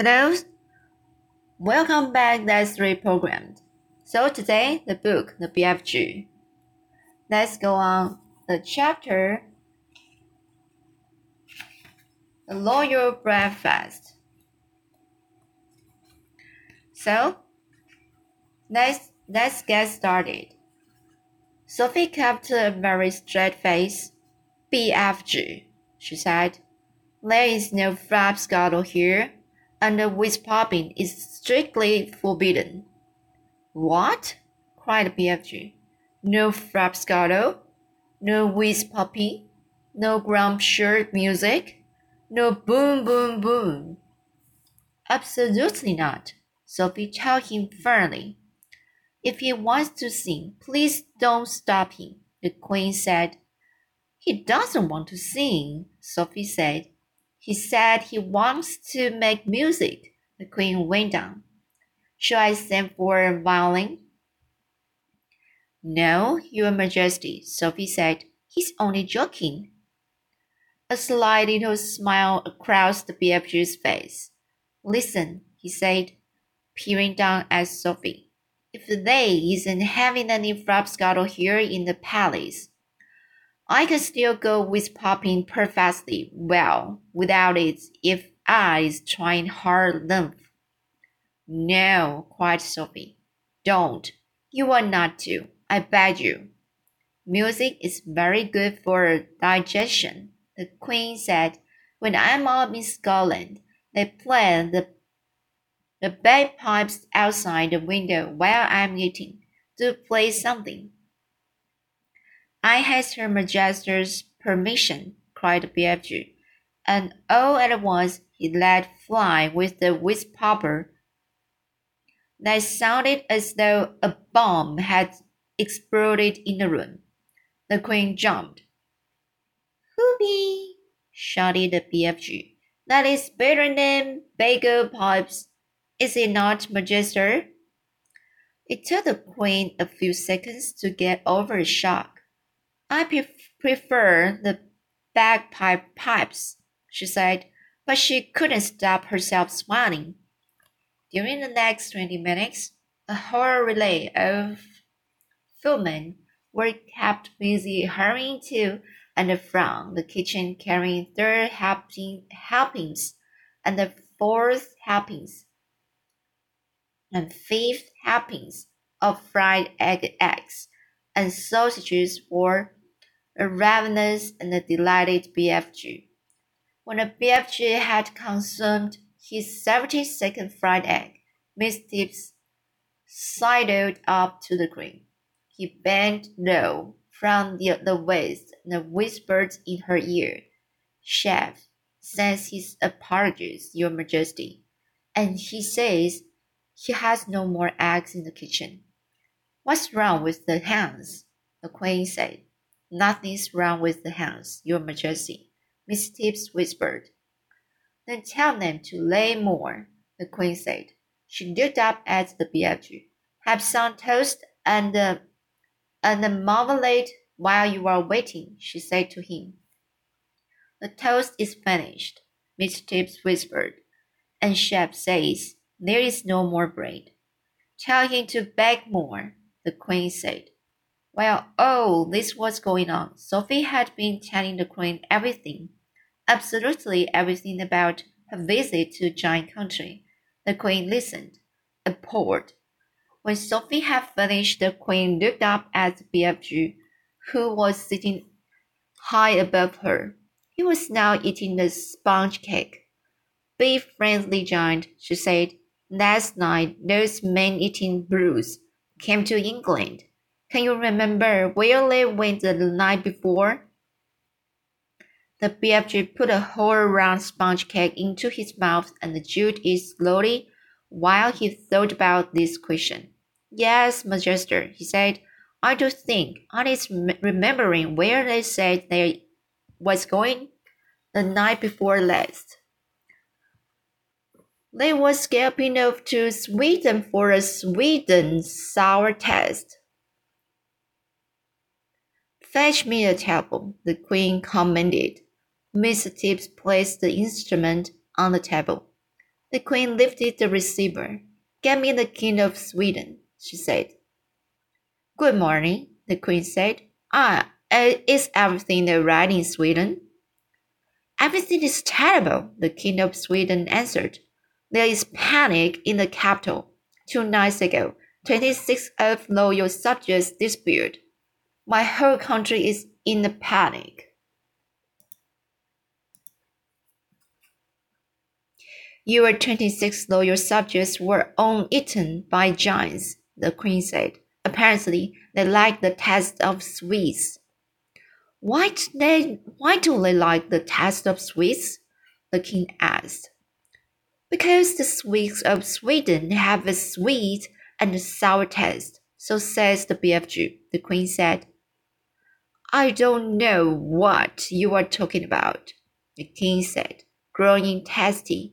Hello, welcome back. That's reprogrammed. So today, the book, the BFG. Let's go on the chapter, the Royal Breakfast. So, let's let's get started. Sophie kept a very straight face. BFG, she said. There is no frobscottle here, and whizzpopping is strictly forbidden. What? cried BFG. No frobscottle, no whizzpopping, no grump shirt music, no boom boom boom. Absolutely not, Sophie told him firmly. If he wants to sing, please don't stop him, the queen said. He doesn't want to sing, Sophie said. He said he wants to make music, the queen went on. Shall I send for a violin? No, Your Majesty, Sophie said. He's only joking. A slight little smile crossed the BFG's face. Listen, he said, peering down at Sophie. If they isn't having any frobscottle here in the palace, I can still go whizzpopping perfectly well without it if I is trying hard enough. No, cried Sophie. Don't. You are not to. I beg you. Music is very good for digestion, the Queen said. When I'm up in Scotland, they play the the bagpipes outside the window while I'm eating. Do play something. I had Her Majesty's permission, cried BFG, and all at once he let fly with the whizzpopper that sounded as though a bomb had exploded in the room. The queen jumped. Whoopee! shouted the BFG. That is better than bagel pipes, is it not, Majesty? It took the queen a few seconds to get over the shock. I prefer the bagpipe pipes, she said, but she couldn't stop herself smiling. During the next twenty minutes, a whole relay of footmen were kept busy hurrying to and from the kitchen carrying third helping, helpings and the fourth helpings and fifth helpings of fried egg eggs and sausages for a ravenous and a delighted BFG. When the BFG had consumed his 72nd fried egg, Miss Tibbs sidled up to the green. He bent low from the, the waist and whispered in her ear, Chef sends his apologies, Your Majesty, and he says he has no more eggs in the kitchen. What's wrong with the hens? The Queen said. Nothing's wrong with the hens, Your Majesty, Miss Tibbs whispered. Then tell them to lay more, the Queen said. She looked up at the BFG. Have some toast and uh, and a marmalade while you are waiting, she said to him. The toast is finished, Miss Tibbs whispered, and Chef says there is no more bread. Tell him to bake more, the Queen said. While all oh, this was going on, Sophie had been telling the queen everything, absolutely everything about her visit to Giant Country. The queen listened, appalled. When Sophie had finished, the queen looked up at BFG, who was sitting high above her. He was now eating the sponge cake. Be friendly, Giant, she said. Last night, those man-eating brutes came to England. Can you remember where they went the night before? The BFG put a whole round sponge cake into his mouth and chewed it slowly while he thought about this question. Yes, Majesty, he said. I do think I remembering where they said they was going the night before last. They was scaping off to Sweden for a Sweden sour test. Fetch me a table, the queen commanded. Mr. Tibbs placed the instrument on the table. The queen lifted the receiver. Get me the king of Sweden, she said. Good morning, the queen said. Ah, uh, is everything all right in Sweden? Everything is terrible, the king of Sweden answered. There is panic in the capital. Two nights ago, 26 of loyal subjects disappeared. My whole country is in a panic. Your 26 loyal subjects were all eaten by giants, the queen said. Apparently, they like the taste of sweets. Why do they, why do they like the taste of sweets? The king asked. Because the sweets of Sweden have a sweet and sour taste, so says the BFG, the queen said. I don't know what you are talking about, the king said, growing testy.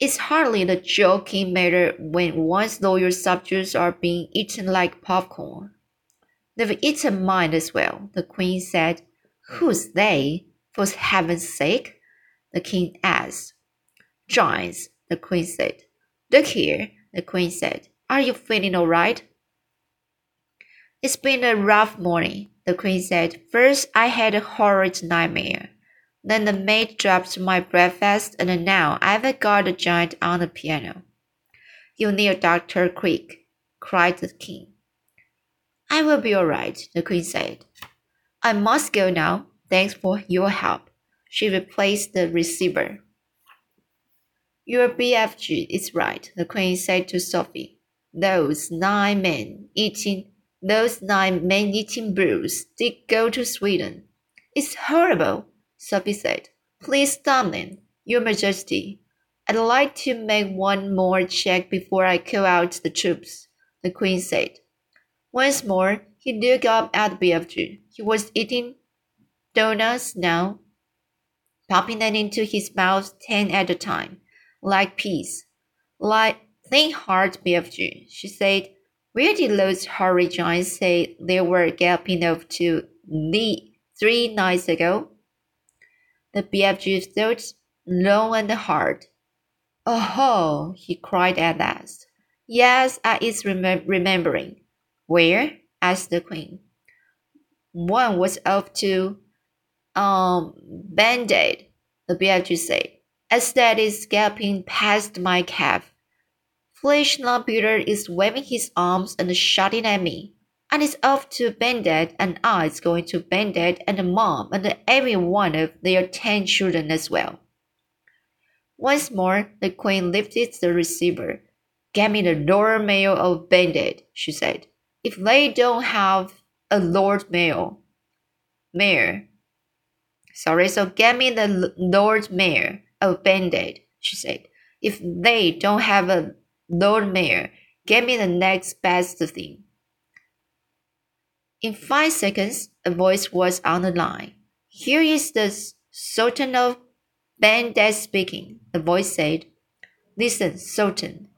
It's hardly the joking matter when one's loyal subjects are being eaten like popcorn. They've eaten mine as well, the queen said. Who's they, for heaven's sake? The king asked. Giants, the queen said. Look here, the queen said. Are you feeling all right? It's been a rough morning, the queen said. First, I had a horrid nightmare. Then the maid dropped my breakfast, and now I've got a giant on the piano. You need a doctor quick, cried the king. I will be all right, the queen said. I must go now. Thanks for your help. She replaced the receiver. Your BFG is right, the queen said to Sophie. Those nine men eating those nine men eating brews did go to Sweden. It's horrible, Sophie said. Please them, Your Majesty. I'd like to make one more check before I call out the troops, the Queen said. Once more, he looked up at BFG. He was eating donuts now, popping them into his mouth ten at a time like peas. Like think hard, BFG, she said. Where did those horrid giants say they were galloping off to the three nights ago? The BFG thought long and hard. Oh, he cried at last. Yes, I is rem- remembering. Where? asked the queen. One was off to um Baghdad, the BFG said as that is galloping past my cab. Flesh Peter is waving his arms and shouting at me. And it's off to Baghdad, and I is going to Baghdad and mom and every one of their ten children as well. Once more, the queen lifted the receiver. Get me the Lord Mayor of Baghdad, she said. If they don't have a Lord Mayor, Mayor, sorry, so get me the Lord Mayor a Baghdad, she said. If they don't have a Lord Mayor, get me the next best thing. In five seconds, a voice was on the line. Here is the Sultan of Baghdad speaking, the voice said. Listen, Sultan.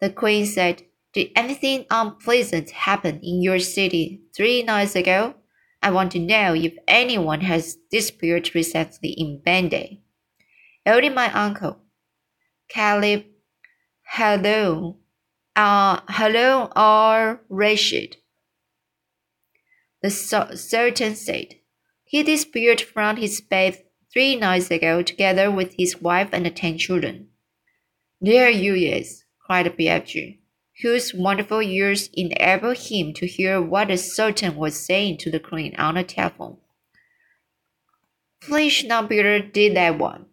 The queen said, Did anything unpleasant happen in your city three nights ago? I want to know if anyone has disappeared recently in Baghdad. Only my uncle. Caleb, hello, uh, hello, or Rashid. The Sultan said. He disappeared from his bed three nights ago together with his wife and ten children. There you is, cried BFG, whose wonderful ears enabled him to hear what the Sultan was saying to the queen on the telephone. Flesh Peter did that one.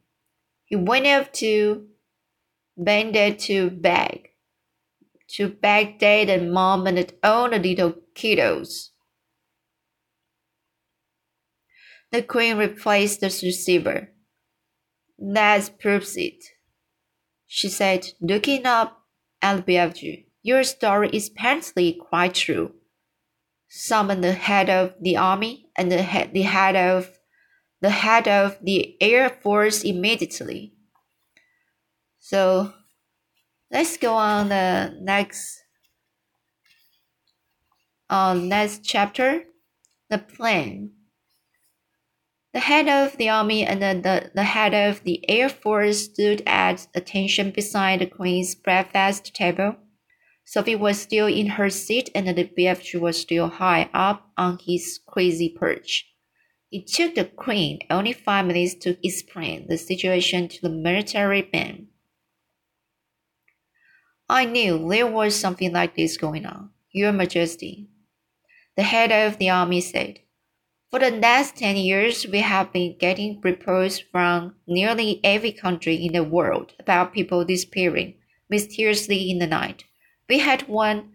He went up to Baghdad to beg, to beg dad and mom and all the little kiddos. The queen replaced the receiver. That proves it, she said, looking up at BFG. Your story is apparently quite true. Summon the head of the army and the head, the head of the head of the Air Force immediately. So let's go on the next uh, next chapter, the plan. The head of the army and the, the, the head of the air force stood at attention beside the queen's breakfast table. Sophie was still in her seat and the BFG was still high up on his crazy perch. It took the queen only five minutes to explain the situation to the military men. I knew there was something like this going on, Your Majesty. The head of the army said. For the last 10 years, we have been getting reports from nearly every country in the world about people disappearing mysteriously in the night. We had one,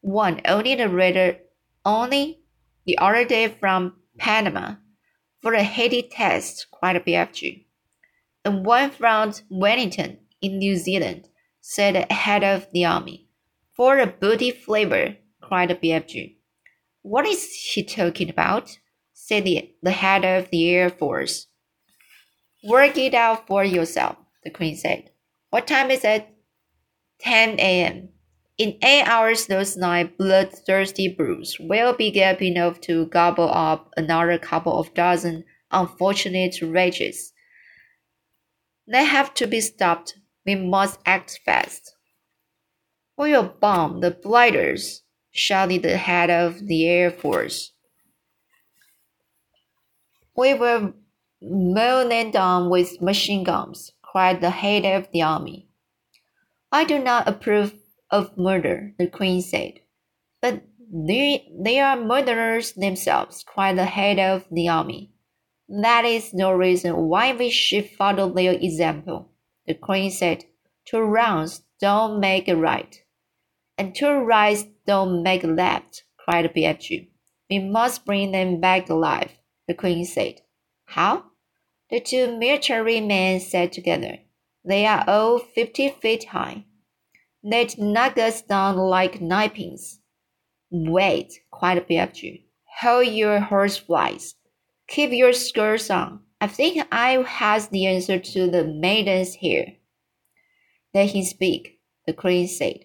one only the radar, only the other day from Panama for a Haiti test, quite a BFG. And one from Wellington in New Zealand, said the head of the army. For a booty flavor, cried the BFG. What is he talking about? said the, the head of the Air Force. Work it out for yourself, the Queen said. What time is it? 10 a.m. In eight hours, those nine bloodthirsty brutes will be gap enough to gobble up another couple of dozen unfortunate wretches. They have to be stopped. We must act fast. We'll bomb the blighters, shouted the head of the Air Force. We will mow them down with machine guns, cried the head of the army. I do not approve of murder, the queen said. But they, they are murderers themselves, cried the head of the army. That is no reason why we should follow their example, the queen said. Two wrongs don't make a right, and two rights don't make a left, cried BFG. We must bring them back alive the queen said. How? The two military men said together. They are all fifty feet high. They'd knock us down like ninepins. Wait, cried BFG. Hold your horse, horseflies. Keep your skirts on. I think I has the answer to the maidens here. Let him speak, the queen said.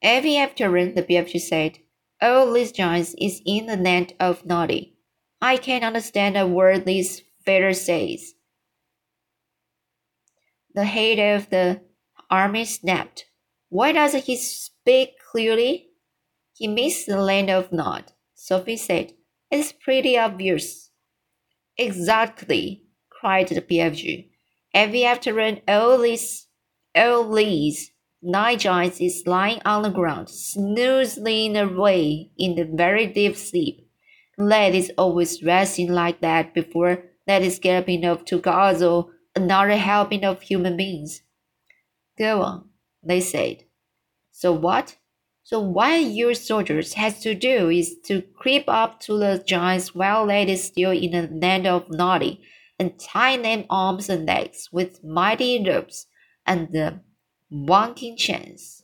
Every afternoon, the BFG said, All these giants is in the land of Noddy. I can't understand a word this feather says. The head of the army snapped. Why doesn't he speak clearly? He means the land of Nod. Sophie said, It's pretty obvious. Exactly, cried the BFG. Every afternoon, all these, all these Nine Giants is lying on the ground, snoozing away in the very deep sleep. Lad is always resting like that before Lad is getting enough to guzzle another helping of human beings. Go on, they said. So what? So what your soldiers has to do is to creep up to the giants while they is still in the land of Noddy and tie them arms and legs with mighty ropes and the wanting chance.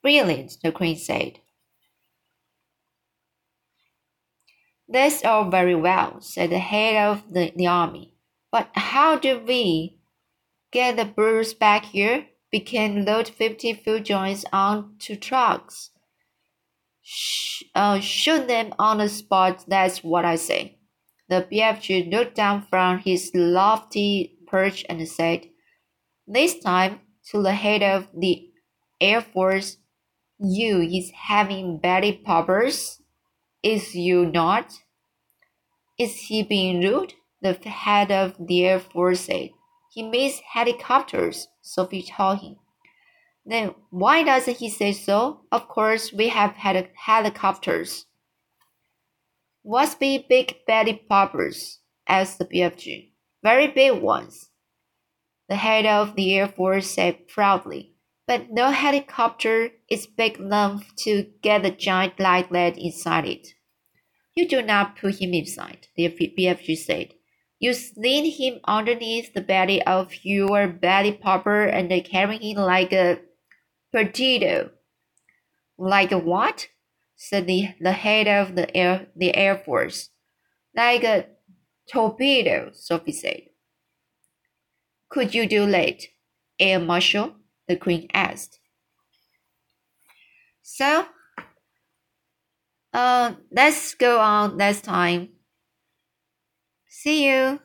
Brilliant, the queen said. That's all very well, said the head of the, the army. But how do we get the birds back here? We can load 50 food joints onto trucks. Sh uh, shoot them on the spot, that's what I say. The BFG looked down from his lofty perch and said, this time, to the head of the Air Force, you is having belly poppers? Is you not? Is he being rude? The head of the Air Force said. He means helicopters, Sophie told him. Then why doesn't he say so? Of course, we have had helicopters. What's be big belly poppers? asked the BFG. Very big ones the head of the Air Force said proudly. But no helicopter is big enough to get a giant light that inside it. You do not put him inside, the BFG said. You slid him underneath the belly of your belly popper and carry him like a potato. Like a what? said the, the head of the air, the Air Force. Like a torpedo, Sophie said. Could you do that, Air Marshal? the Queen asked. So, uh, let's go on next time. See you.